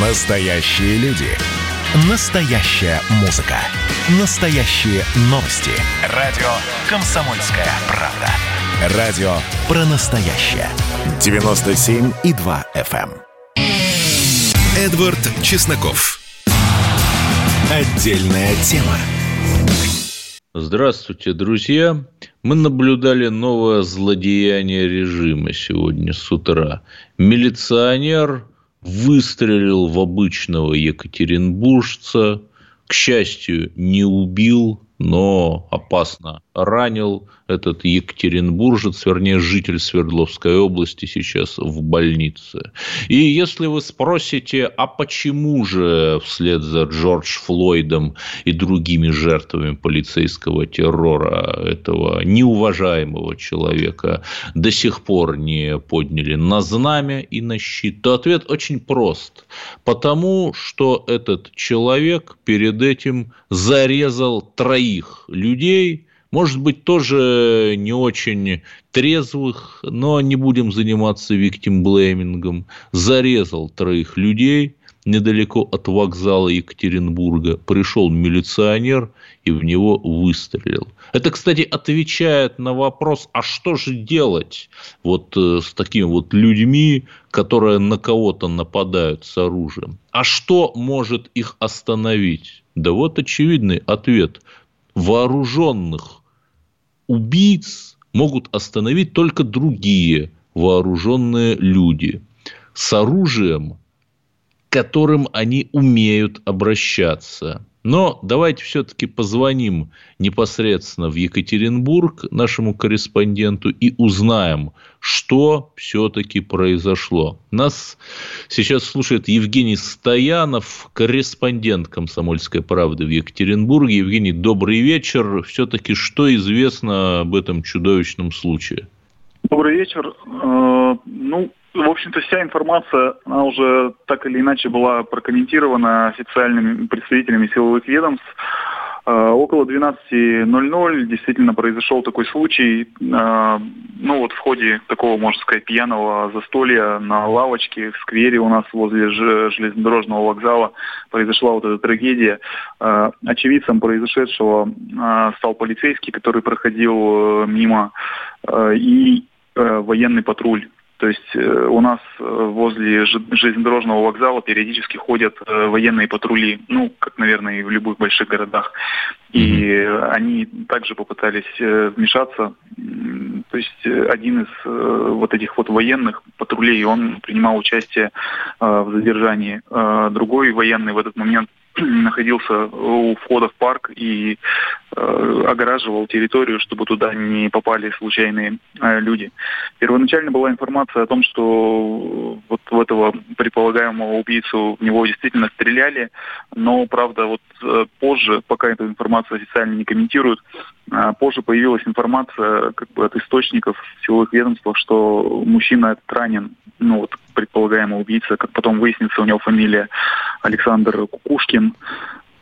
Настоящие люди. Настоящая музыка. Настоящие новости. Радио «Комсомольская правда». Радио про настоящее. 97,2 FM. эм. Эдвард Чесноков. Отдельная тема. Здравствуйте, друзья. Мы наблюдали новое злодеяние режима сегодня с утра. Милиционер выстрелил в обычного екатеринбуржца, к счастью, не убил, но опасно ранил этот екатеринбуржец, вернее, житель Свердловской области сейчас в больнице. И если вы спросите, а почему же вслед за Джордж Флойдом и другими жертвами полицейского террора этого неуважаемого человека до сих пор не подняли на знамя и на щит, то ответ очень прост. Потому что этот человек перед этим зарезал троих людей, может быть, тоже не очень трезвых, но не будем заниматься виктимблеймингом, зарезал троих людей недалеко от вокзала Екатеринбурга. Пришел милиционер и в него выстрелил. Это, кстати, отвечает на вопрос, а что же делать вот э, с такими вот людьми, которые на кого-то нападают с оружием? А что может их остановить? Да вот очевидный ответ. Вооруженных убийц могут остановить только другие вооруженные люди с оружием, которым они умеют обращаться. Но давайте все-таки позвоним непосредственно в Екатеринбург нашему корреспонденту и узнаем, что все-таки произошло. Нас сейчас слушает Евгений Стоянов, корреспондент «Комсомольской правды» в Екатеринбурге. Евгений, добрый вечер. Все-таки что известно об этом чудовищном случае? Добрый вечер. Э, ну, в общем-то, вся информация, она уже так или иначе была прокомментирована официальными представителями силовых ведомств. Э, около 12.00 действительно произошел такой случай. Э, ну вот в ходе такого, можно сказать, пьяного застолья на лавочке в сквере у нас возле железнодорожного вокзала произошла вот эта трагедия. Э, очевидцем произошедшего стал полицейский, который проходил мимо, и военный патруль то есть э, у нас э, возле железнодорожного вокзала периодически ходят э, военные патрули, ну, как, наверное, и в любых больших городах. И они также попытались вмешаться. То есть один из вот этих вот военных патрулей, он принимал участие в задержании. Другой военный в этот момент находился у входа в парк и э, огораживал территорию, чтобы туда не попали случайные э, люди. Первоначально была информация о том, что вот в этого предполагаемого убийцу в него действительно стреляли, но, правда, вот э, позже, пока эту информацию официально не комментируют, э, позже появилась информация как бы от источников силовых ведомствах, что мужчина этот ранен, ну вот предполагаемый убийца, как потом выяснится, у него фамилия Александр Кукушкин.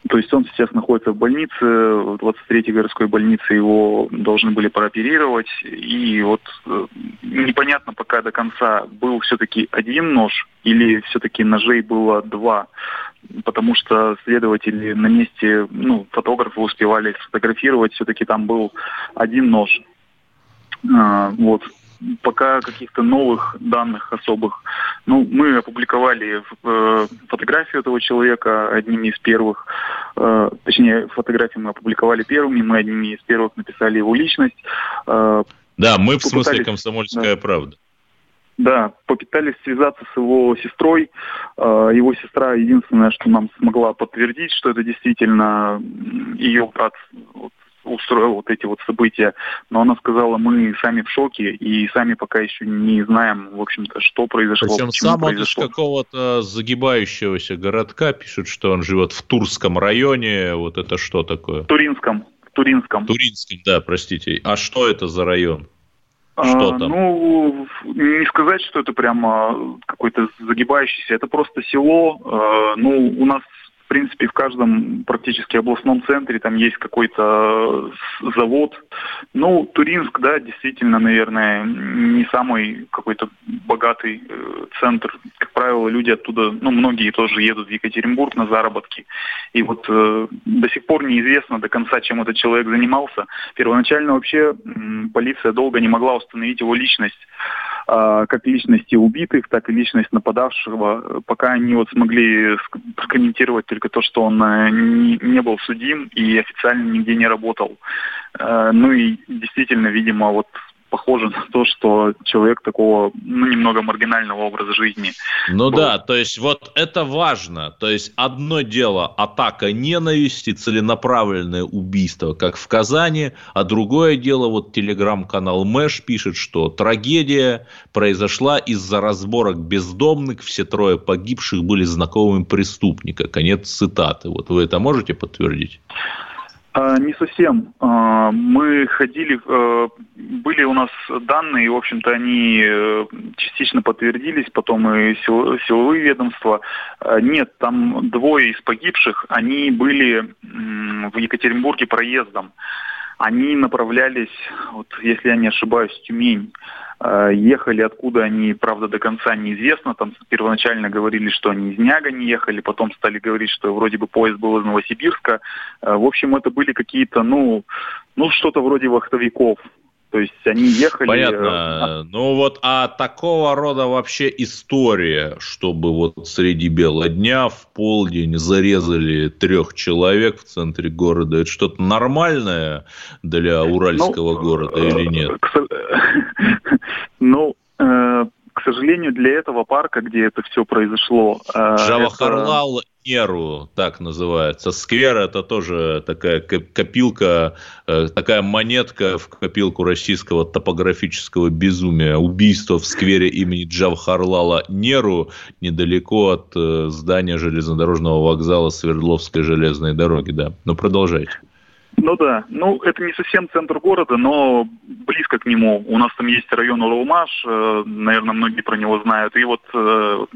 То есть он сейчас находится в больнице, в 23-й городской больнице его должны были прооперировать. И вот э, непонятно пока до конца, был все-таки один нож или все-таки ножей было два. Потому что следователи на месте, ну, фотографы успевали сфотографировать, все-таки там был один нож. А, вот пока каких-то новых данных особых. Ну, мы опубликовали э, фотографию этого человека одними из первых, э, точнее, фотографии мы опубликовали первыми, мы одними из первых написали его личность. Э, да, мы в смысле комсомольская да. правда. Да, попытались связаться с его сестрой. Э, его сестра единственное, что нам смогла подтвердить, что это действительно ее брат устроил вот эти вот события. Но она сказала, мы сами в шоке и сами пока еще не знаем, в общем-то, что произошло. Причем сам он из какого-то загибающегося городка пишет, что он живет в Турском районе. Вот это что такое? В Туринском. В Туринском. Туринском, да, простите. А что это за район? Что а, там? Ну, не сказать, что это прямо какой-то загибающийся. Это просто село. А, ну, у нас в принципе, в каждом практически областном центре там есть какой-то завод. Ну, Туринск, да, действительно, наверное, не самый какой-то богатый э, центр. Как правило, люди оттуда, ну, многие тоже едут в Екатеринбург на заработки. И вот э, до сих пор неизвестно до конца, чем этот человек занимался. Первоначально вообще полиция долго не могла установить его личность. А, как личности убитых, так и личность нападавшего, пока они вот смогли прокомментировать только то, что он э, не, был судим и официально нигде не работал. Э, ну и действительно, видимо, вот похоже на то, что человек такого, ну, немного маргинального образа жизни. Ну был. да, то есть вот это важно. То есть одно дело атака ненависти, целенаправленное убийство, как в Казани, а другое дело, вот телеграм-канал Мэш пишет, что трагедия произошла из-за разборок бездомных, все трое погибших были знакомыми преступника. Конец цитаты. Вот вы это можете подтвердить? А, не совсем. А, мы ходили, э, были у нас данные, в общем-то, они э, частично подтвердились, потом и силовые ведомства. А, нет, там двое из погибших, они были в Екатеринбурге проездом. Они направлялись, вот, если я не ошибаюсь, в Тюмень. Э, ехали откуда они, правда, до конца неизвестно. Там первоначально говорили, что они из Няга не ехали, потом стали говорить, что вроде бы поезд был из Новосибирска. Э, в общем, это были какие-то, ну, ну что-то вроде вахтовиков. То есть они ехали... Понятно. Ну вот, а такого рода вообще история, чтобы вот среди бела дня в полдень зарезали трех человек в центре города, это что-то нормальное для уральского ну, города или нет? Ну, э, сожалению, для этого парка, где это все произошло... Э, Джавахарлал это... Неру, так называется. Сквер – это тоже такая копилка, э, такая монетка в копилку российского топографического безумия. Убийство в сквере имени Джавахарлала Неру недалеко от здания железнодорожного вокзала Свердловской железной дороги. Да. Ну, продолжайте. Ну да, ну это не совсем центр города, но близко к нему. У нас там есть район Уралмаш, э, наверное, многие про него знают. И вот, э,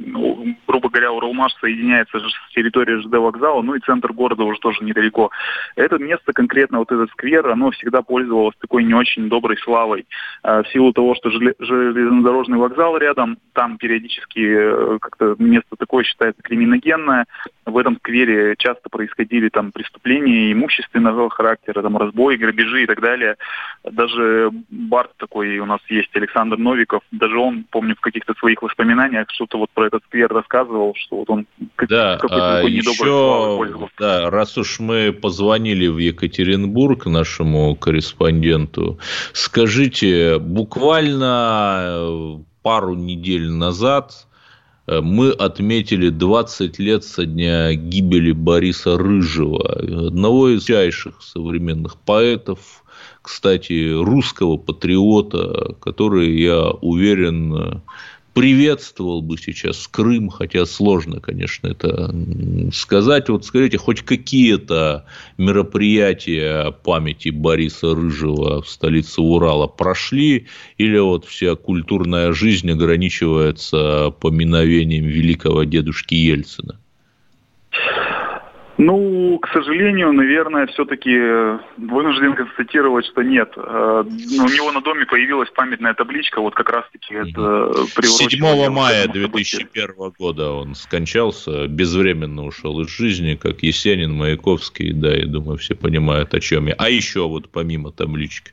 грубо говоря, Уралмаш соединяется с территорией ЖД вокзала, ну и центр города уже тоже недалеко. Это место, конкретно вот этот сквер, оно всегда пользовалось такой не очень доброй славой. Э, в силу того, что железнодорожный вокзал рядом, там периодически как-то место такое считается криминогенное. В этом сквере часто происходили там преступления имущественного характера, характера, там, разбои, грабежи и так далее. Даже Барт такой у нас есть, Александр Новиков, даже он, помню, в каких-то своих воспоминаниях что-то вот про этот сквер рассказывал, что вот он да, какой-то а такой еще, да, раз уж мы позвонили в Екатеринбург нашему корреспонденту, скажите, буквально э, пару недель назад мы отметили 20 лет со дня гибели Бориса Рыжего, одного из чайших современных поэтов, кстати, русского патриота, который, я уверен, приветствовал бы сейчас Крым, хотя сложно, конечно, это сказать. Вот скажите, хоть какие-то мероприятия памяти Бориса Рыжего в столице Урала прошли, или вот вся культурная жизнь ограничивается поминовением великого дедушки Ельцина? Ну, к сожалению, наверное, все-таки вынужден констатировать, что нет. Э, ну, у него на доме появилась памятная табличка, вот как раз-таки это 7 мая 2001 года он скончался, безвременно ушел из жизни, как Есенин, Маяковский, да, я думаю, все понимают, о чем я. А еще вот помимо таблички.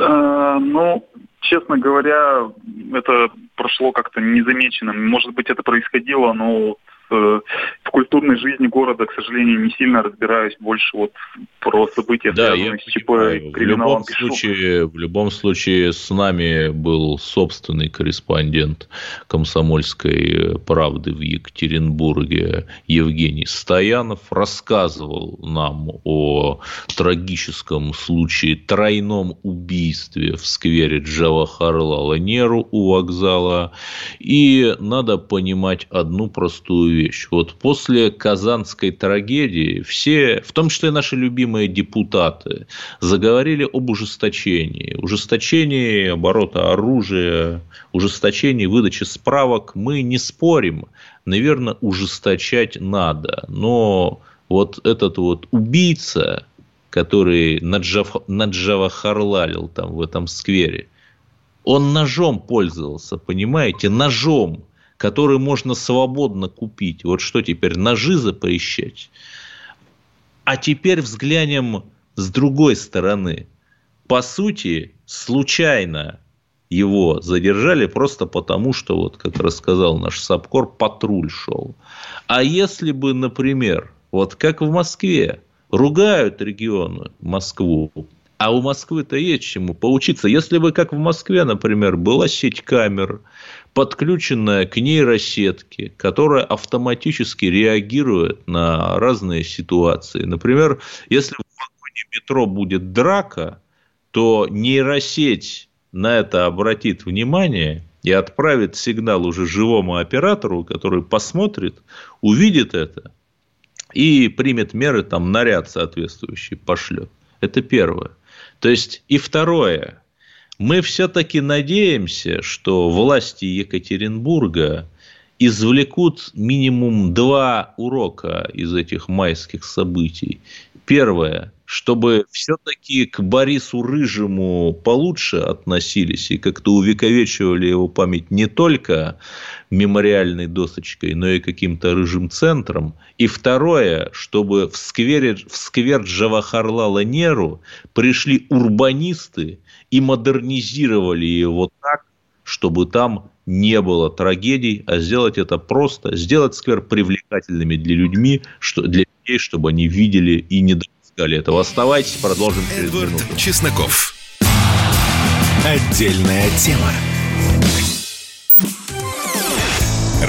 Э, ну, честно говоря, это прошло как-то незамеченным. Может быть, это происходило, но Э, в культурной жизни города, к сожалению, не сильно разбираюсь, больше вот про события, да, связанные с ЧП и криминалом. В любом, случае, в любом случае с нами был собственный корреспондент комсомольской правды в Екатеринбурге Евгений Стоянов, рассказывал нам о трагическом случае, тройном убийстве в сквере Джавахарлала Неру у вокзала. И надо понимать одну простую вещь. Вот после Казанской трагедии все, в том числе наши любимые депутаты, заговорили об ужесточении. Ужесточении оборота оружия, ужесточении выдачи справок. Мы не спорим. Наверное, ужесточать надо. Но вот этот вот убийца, который Наджав, Наджава Харлалил там в этом сквере, он ножом пользовался, понимаете, ножом который можно свободно купить. Вот что теперь, ножи запрещать? А теперь взглянем с другой стороны. По сути, случайно его задержали просто потому, что, вот как рассказал наш Сапкор, патруль шел. А если бы, например, вот как в Москве, ругают регионы Москву, а у Москвы-то есть чему поучиться. Если бы, как в Москве, например, была сеть камер, подключенная к нейросетке, которая автоматически реагирует на разные ситуации. Например, если в вагоне метро будет драка, то нейросеть на это обратит внимание и отправит сигнал уже живому оператору, который посмотрит, увидит это и примет меры, там наряд соответствующий пошлет. Это первое. То есть и второе, мы все-таки надеемся, что власти Екатеринбурга извлекут минимум два урока из этих майских событий. Первое, чтобы все-таки к Борису Рыжему получше относились и как-то увековечивали его память не только мемориальной досочкой, но и каким-то рыжим центром. И второе, чтобы в, сквере, в сквер Джавахарлала Неру пришли урбанисты и модернизировали его так, чтобы там не было трагедий, а сделать это просто, сделать сквер привлекательными для людьми, что, для людей, чтобы они видели и не допускали этого. Оставайтесь, продолжим через Эдвард минуту. Чесноков. Отдельная тема.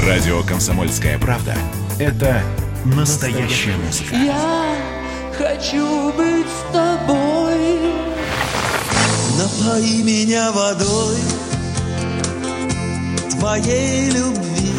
Радио «Комсомольская правда» – это настоящая музыка. Я хочу быть с тобой. Напои меня водой твоей любви.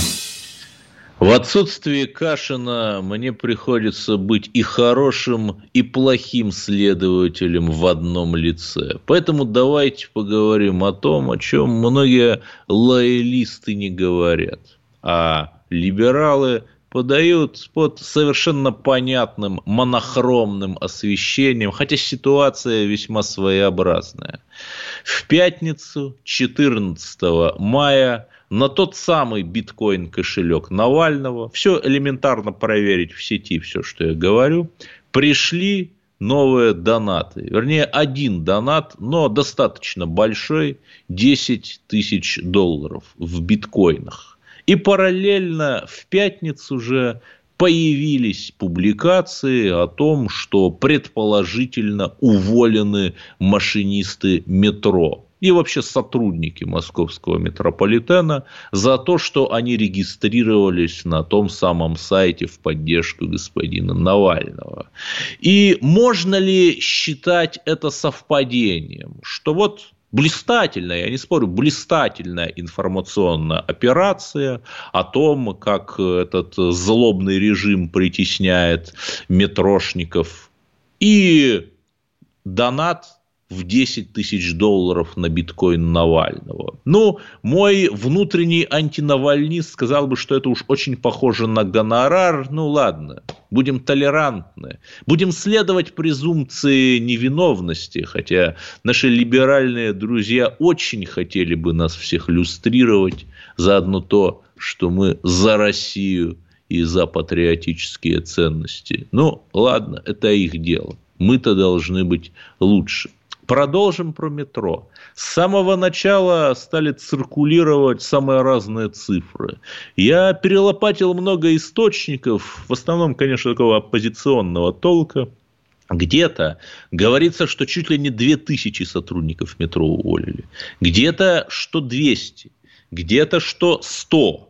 В отсутствие Кашина мне приходится быть и хорошим, и плохим следователем в одном лице. Поэтому давайте поговорим о том, о чем многие лоялисты не говорят. А либералы подают под совершенно понятным монохромным освещением, хотя ситуация весьма своеобразная. В пятницу, 14 мая, на тот самый биткоин-кошелек Навального, все элементарно проверить в сети, все, что я говорю, пришли новые донаты. Вернее, один донат, но достаточно большой, 10 тысяч долларов в биткоинах. И параллельно в пятницу же появились публикации о том, что предположительно уволены машинисты метро и вообще сотрудники московского метрополитена за то, что они регистрировались на том самом сайте в поддержку господина Навального. И можно ли считать это совпадением, что вот блистательная, я не спорю, блистательная информационная операция о том, как этот злобный режим притесняет метрошников. И донат в 10 тысяч долларов на биткоин Навального. Ну, мой внутренний антинавальнист сказал бы, что это уж очень похоже на гонорар. Ну, ладно, будем толерантны. Будем следовать презумпции невиновности, хотя наши либеральные друзья очень хотели бы нас всех люстрировать за одно то, что мы за Россию и за патриотические ценности. Ну, ладно, это их дело. Мы-то должны быть лучше. Продолжим про метро. С самого начала стали циркулировать самые разные цифры. Я перелопатил много источников, в основном, конечно, такого оппозиционного толка. Где-то говорится, что чуть ли не 2000 сотрудников метро уволили. Где-то, что 200. Где-то, что 100.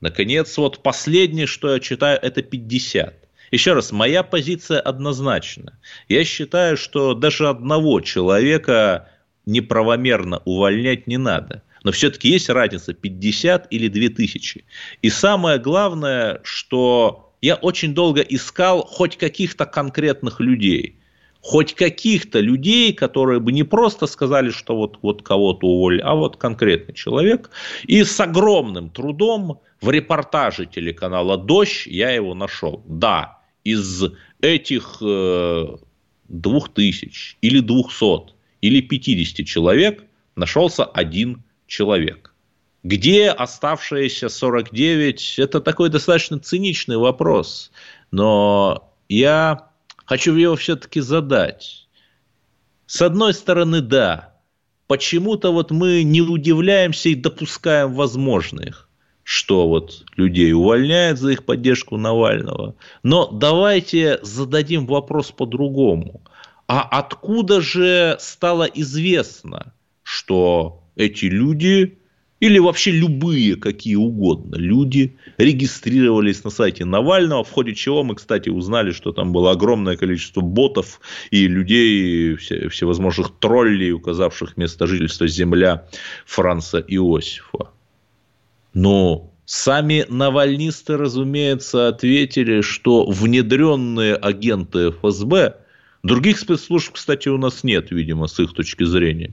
Наконец, вот последнее, что я читаю, это 50. Еще раз, моя позиция однозначна. Я считаю, что даже одного человека неправомерно увольнять не надо. Но все-таки есть разница 50 или 2000. И самое главное, что я очень долго искал хоть каких-то конкретных людей. Хоть каких-то людей, которые бы не просто сказали, что вот, вот кого-то уволили, а вот конкретный человек. И с огромным трудом в репортаже телеканала «Дождь» я его нашел. Да, из этих э, двух тысяч или двухсот или 50 человек нашелся один человек. Где оставшиеся 49? Это такой достаточно циничный вопрос. Но я хочу его все-таки задать. С одной стороны, да. Почему-то вот мы не удивляемся и допускаем возможных что вот людей увольняют за их поддержку Навального. Но давайте зададим вопрос по-другому. А откуда же стало известно, что эти люди или вообще любые какие угодно люди регистрировались на сайте Навального, в ходе чего мы, кстати, узнали, что там было огромное количество ботов и людей, всевозможных троллей, указавших место жительства земля Франца Иосифа. Но сами навальнисты, разумеется, ответили, что внедренные агенты ФСБ, других спецслужб, кстати, у нас нет, видимо, с их точки зрения,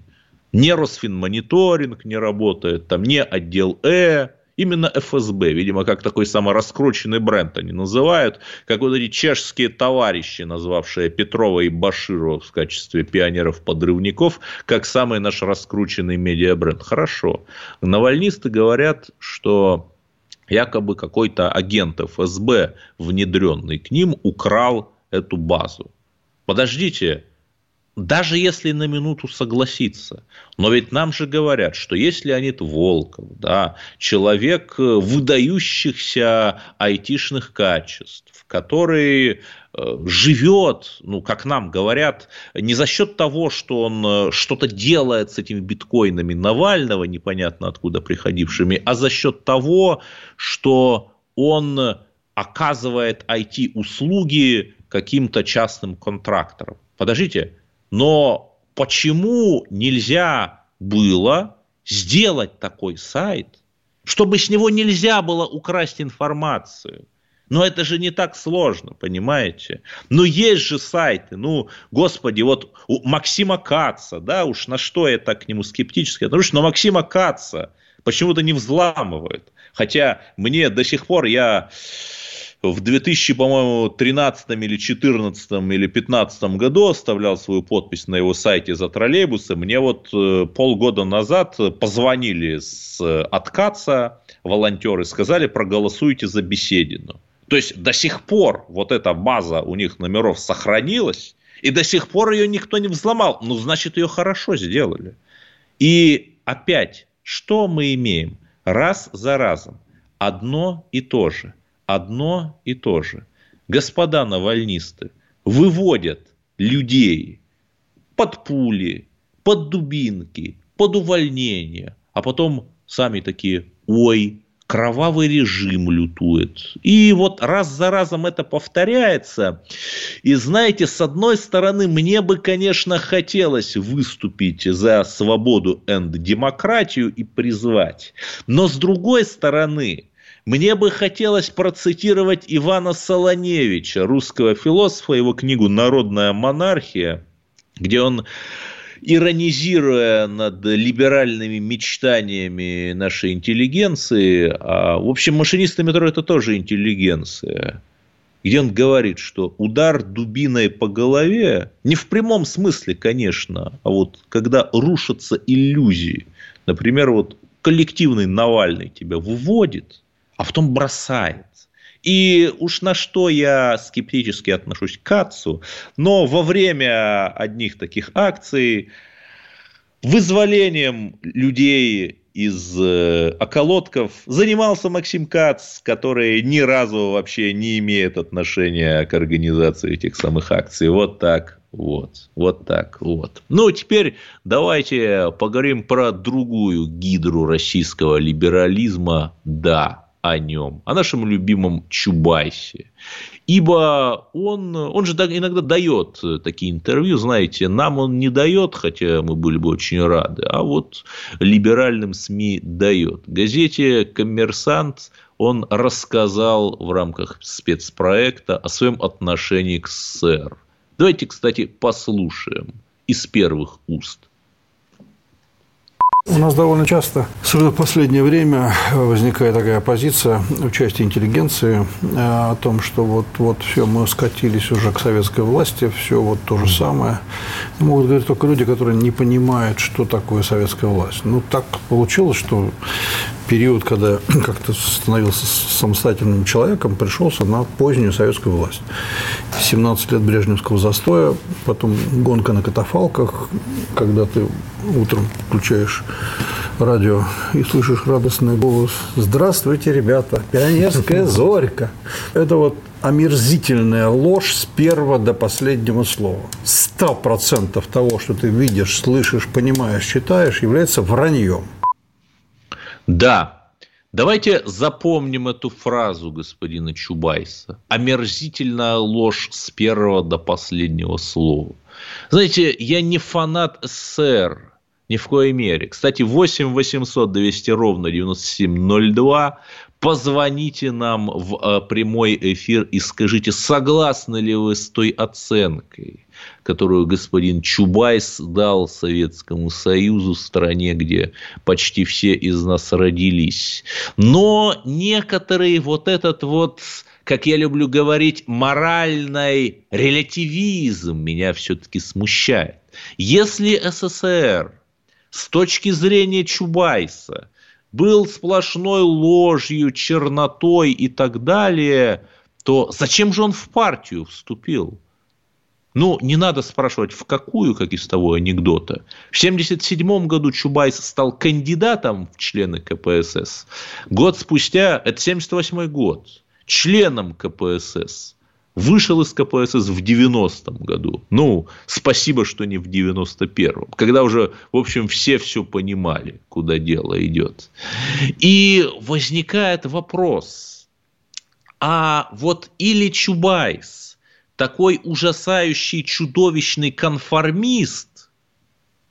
не Росфинмониторинг не работает, там не отдел Э, Именно ФСБ, видимо, как такой самораскрученный бренд они называют, как вот эти чешские товарищи, назвавшие Петрова и Баширова в качестве пионеров-подрывников, как самый наш раскрученный медиабренд. Хорошо. Навальнисты говорят, что якобы какой-то агент ФСБ, внедренный к ним, украл эту базу. Подождите, даже если на минуту согласиться. Но ведь нам же говорят, что если Леонид Волков, да, человек э, выдающихся айтишных качеств, который э, живет, ну, как нам говорят, не за счет того, что он э, что-то делает с этими биткоинами Навального, непонятно откуда приходившими, а за счет того, что он оказывает IT-услуги каким-то частным контракторам. Подождите, но почему нельзя было сделать такой сайт, чтобы с него нельзя было украсть информацию? Но это же не так сложно, понимаете? Но есть же сайты, ну, господи, вот у Максима Каца, да, уж на что я так к нему скептически отношусь, но Максима Каца почему-то не взламывает. Хотя мне до сих пор я в 2000, по-моему, 13 или 14 или 15 году оставлял свою подпись на его сайте за троллейбусы. Мне вот э, полгода назад позвонили с откатца волонтеры, сказали, проголосуйте за Беседину. То есть до сих пор вот эта база у них номеров сохранилась, и до сих пор ее никто не взломал. Ну, значит, ее хорошо сделали. И опять, что мы имеем? Раз за разом. Одно и то же – одно и то же. Господа навальнисты выводят людей под пули, под дубинки, под увольнение, а потом сами такие, ой, кровавый режим лютует. И вот раз за разом это повторяется. И знаете, с одной стороны, мне бы, конечно, хотелось выступить за свободу и демократию и призвать. Но с другой стороны, мне бы хотелось процитировать Ивана Солоневича, русского философа, его книгу «Народная монархия», где он иронизируя над либеральными мечтаниями нашей интеллигенции, а, в общем, машинисты метро – это тоже интеллигенция, где он говорит, что удар дубиной по голове, не в прямом смысле, конечно, а вот когда рушатся иллюзии, например, вот коллективный Навальный тебя выводит – а потом бросает. И уж на что я скептически отношусь к Кацу, но во время одних таких акций вызволением людей из э, околотков занимался Максим Кац, который ни разу вообще не имеет отношения к организации этих самых акций. Вот так вот, вот так вот. Ну, теперь давайте поговорим про другую гидру российского либерализма. Да, о нем, о нашем любимом Чубайсе. Ибо он, он же иногда дает такие интервью, знаете, нам он не дает, хотя мы были бы очень рады, а вот либеральным СМИ дает. Газете «Коммерсант» он рассказал в рамках спецпроекта о своем отношении к СССР. Давайте, кстати, послушаем из первых уст – у нас довольно часто, особенно в последнее время, возникает такая позиция в части интеллигенции э, о том, что вот, вот все, мы скатились уже к советской власти, все вот то же самое. Могут говорить только люди, которые не понимают, что такое советская власть. Ну, так получилось, что период, когда как-то становился самостоятельным человеком, пришелся на позднюю советскую власть. 17 лет брежневского застоя, потом гонка на катафалках, когда ты утром включаешь радио и слышишь радостный голос «Здравствуйте, ребята! Пионерская зорька!» Это вот омерзительная ложь с первого до последнего слова. Сто процентов того, что ты видишь, слышишь, понимаешь, читаешь, является враньем. Да, Давайте запомним эту фразу господина Чубайса. Омерзительная ложь с первого до последнего слова. Знаете, я не фанат СССР, ни в коей мере. Кстати, 8 800 200 ровно 9702. Позвоните нам в э, прямой эфир и скажите, согласны ли вы с той оценкой, которую господин Чубайс дал Советскому Союзу, стране, где почти все из нас родились. Но некоторые вот этот вот как я люблю говорить, моральный релятивизм меня все-таки смущает. Если СССР с точки зрения Чубайса был сплошной ложью, чернотой и так далее, то зачем же он в партию вступил? Ну, не надо спрашивать, в какую, как из того анекдота. В 1977 году Чубайс стал кандидатом в члены КПСС. Год спустя, это 1978 год, членом КПСС вышел из КПСС в 90-м году. Ну, спасибо, что не в 91-м. Когда уже, в общем, все все понимали, куда дело идет. И возникает вопрос, а вот или Чубайс, такой ужасающий, чудовищный конформист,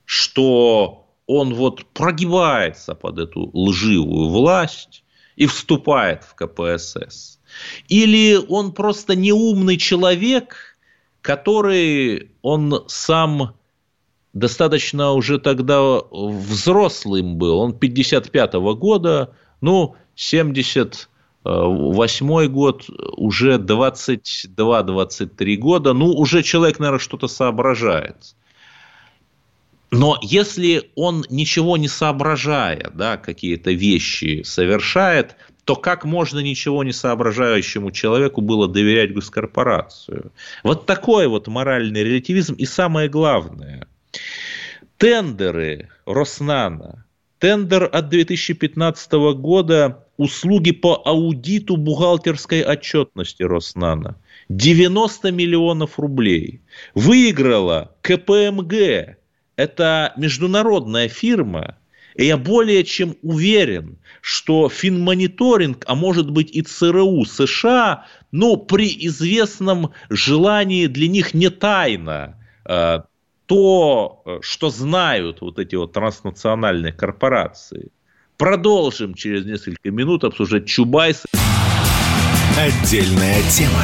что он вот прогибается под эту лживую власть и вступает в КПСС – или он просто неумный человек, который он сам достаточно уже тогда взрослым был. Он 55-го года, ну, 78 год, уже 22-23 года, ну, уже человек, наверное, что-то соображает. Но если он ничего не соображая, да, какие-то вещи совершает, то как можно ничего не соображающему человеку было доверять госкорпорацию? Вот такой вот моральный релятивизм. И самое главное, тендеры Роснана, тендер от 2015 года услуги по аудиту бухгалтерской отчетности Роснана. 90 миллионов рублей. Выиграла КПМГ. Это международная фирма, и я более чем уверен, что финмониторинг, а может быть и ЦРУ США, ну, при известном желании для них не тайно э, то, что знают вот эти вот транснациональные корпорации. Продолжим через несколько минут обсуждать Чубайса. Отдельная тема.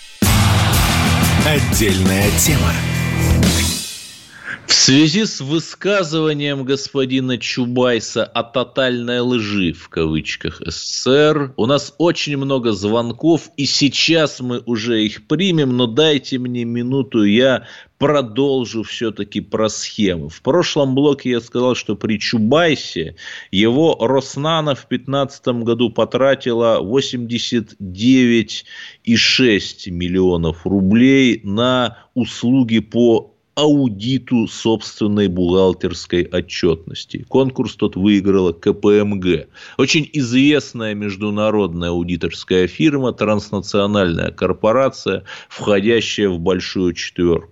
Отдельная тема. В связи с высказыванием господина Чубайса о тотальной лжи, в кавычках, СССР, у нас очень много звонков, и сейчас мы уже их примем, но дайте мне минуту, я продолжу все-таки про схемы. В прошлом блоке я сказал, что при Чубайсе его Роснана в 2015 году потратила 89,6 миллионов рублей на услуги по аудиту собственной бухгалтерской отчетности. Конкурс тот выиграла КПМГ. Очень известная международная аудиторская фирма, транснациональная корпорация, входящая в большую четверку.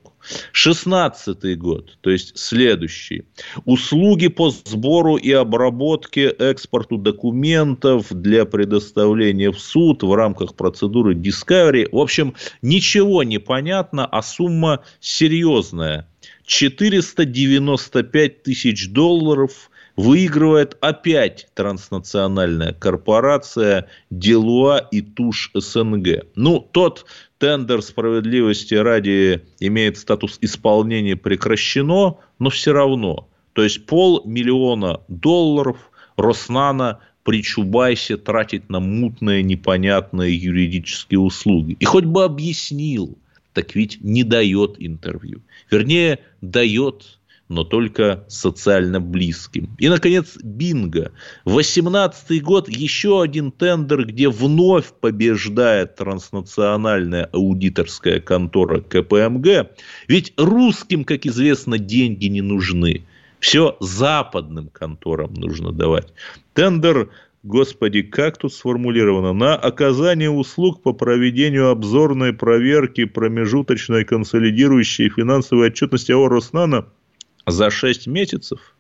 16 год, то есть следующий. Услуги по сбору и обработке экспорту документов для предоставления в суд в рамках процедуры Discovery. В общем, ничего не понятно, а сумма серьезная. 495 тысяч долларов выигрывает опять транснациональная корпорация Делуа и Туш СНГ. Ну, тот тендер справедливости ради имеет статус исполнения прекращено, но все равно. То есть полмиллиона долларов Роснана при Чубайсе тратить на мутные, непонятные юридические услуги. И хоть бы объяснил, так ведь не дает интервью. Вернее, дает но только социально близким. И, наконец, бинго. 18 год, еще один тендер, где вновь побеждает транснациональная аудиторская контора КПМГ. Ведь русским, как известно, деньги не нужны. Все западным конторам нужно давать. Тендер Господи, как тут сформулировано? На оказание услуг по проведению обзорной проверки промежуточной консолидирующей финансовой отчетности АО «Роснана» за 6 месяцев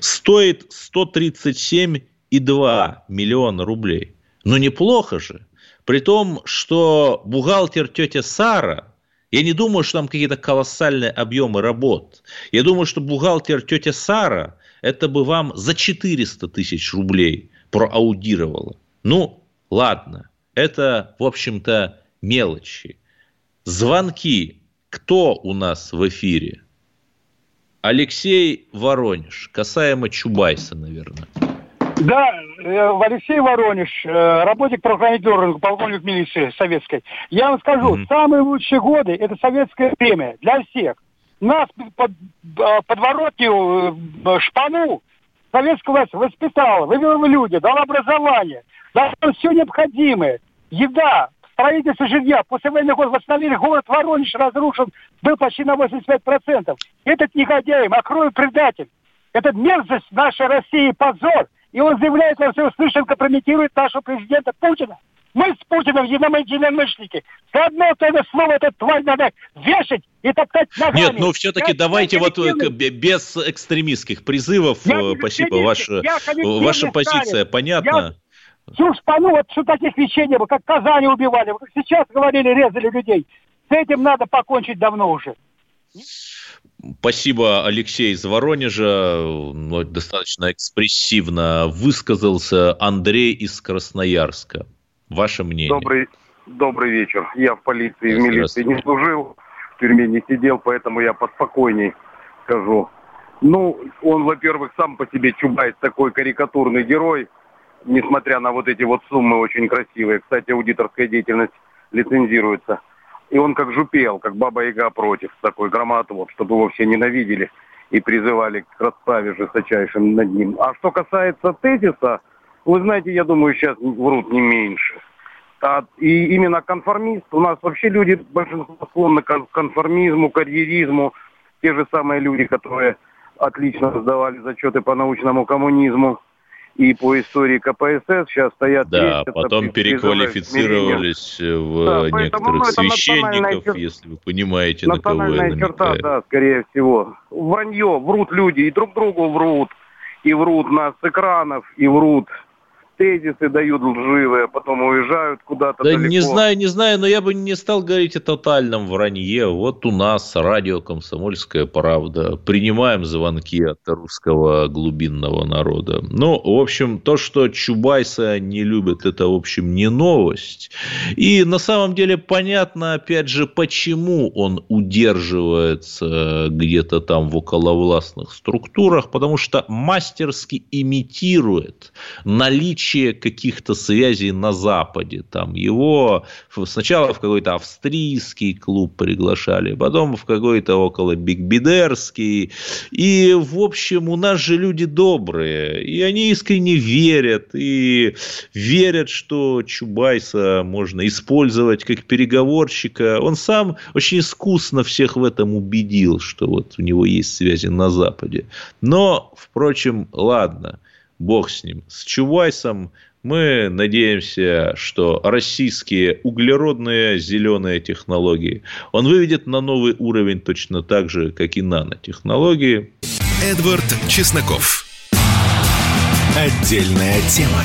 стоит 137,2 миллиона рублей. Ну, неплохо же. При том, что бухгалтер тетя Сара, я не думаю, что там какие-то колоссальные объемы работ. Я думаю, что бухгалтер тетя Сара, это бы вам за 400 тысяч рублей проаудировала. Ну, ладно. Это, в общем-то, мелочи. Звонки. Кто у нас в эфире? Алексей Воронеж, касаемо Чубайса, наверное. Да, э, Алексей Воронеж, э, работник правоохранительного полковник милиции советской. Я вам скажу, mm-hmm. самые лучшие годы – это советское время для всех. Нас под э, подворотню, шпану советская власть воспитала, вывела люди, дала образование, дала все необходимое. Еда, строительство жилья. После год восстановили город Воронеж, разрушен, был почти на 85%. Этот негодяй, мокрой предатель, этот мерзость нашей России, позор. И он заявляет во всеуслышание, компрометирует нашего президента Путина. Мы с Путиным единомышленники. Заодно то это слово, этот тварь надо вешать и топтать ногами. Нет, ну все-таки давайте вот э, без экстремистских призывов. Я Спасибо. Ваша, ваша позиция понятна. Всю шпану, вот что таких вещей не было, как Казани убивали, как сейчас говорили, резали людей. С этим надо покончить давно уже. Спасибо, Алексей из Воронежа. Ну, достаточно экспрессивно высказался Андрей из Красноярска. Ваше мнение? Добрый, добрый вечер. Я в полиции, в милиции не служил, в тюрьме не сидел, поэтому я поспокойней скажу. Ну, он, во-первых, сам по себе Чубайс такой карикатурный герой – несмотря на вот эти вот суммы очень красивые. Кстати, аудиторская деятельность лицензируется. И он как жупел, как Баба Яга против, такой громоотвод, чтобы его все ненавидели и призывали к расправе жесточайшим над ним. А что касается тезиса, вы знаете, я думаю, сейчас врут не меньше. А, и именно конформист, у нас вообще люди большинство склонны к конформизму, карьеризму, те же самые люди, которые отлично сдавали зачеты по научному коммунизму, и по истории КПСС сейчас стоят... Да, потом переквалифицировались в да, некоторых ну, священников, чер... если вы понимаете, на кого я черта, да, скорее всего. Вранье, врут люди, и друг другу врут, и врут нас с экранов, и врут тезисы дают лживые, потом уезжают куда-то Да далеко. не знаю, не знаю, но я бы не стал говорить о тотальном вранье. Вот у нас радио «Комсомольская правда». Принимаем звонки от русского глубинного народа. Ну, в общем, то, что Чубайса не любят, это, в общем, не новость. И на самом деле понятно, опять же, почему он удерживается где-то там в околовластных структурах, потому что мастерски имитирует наличие каких-то связей на Западе. Там его сначала в какой-то австрийский клуб приглашали, потом в какой-то около Бигбидерский. И, в общем, у нас же люди добрые, и они искренне верят, и верят, что Чубайса можно использовать как переговорщика. Он сам очень искусно всех в этом убедил, что вот у него есть связи на Западе. Но, впрочем, ладно, бог с ним. С Чубайсом мы надеемся, что российские углеродные зеленые технологии он выведет на новый уровень точно так же, как и нанотехнологии. Эдвард Чесноков. Отдельная тема.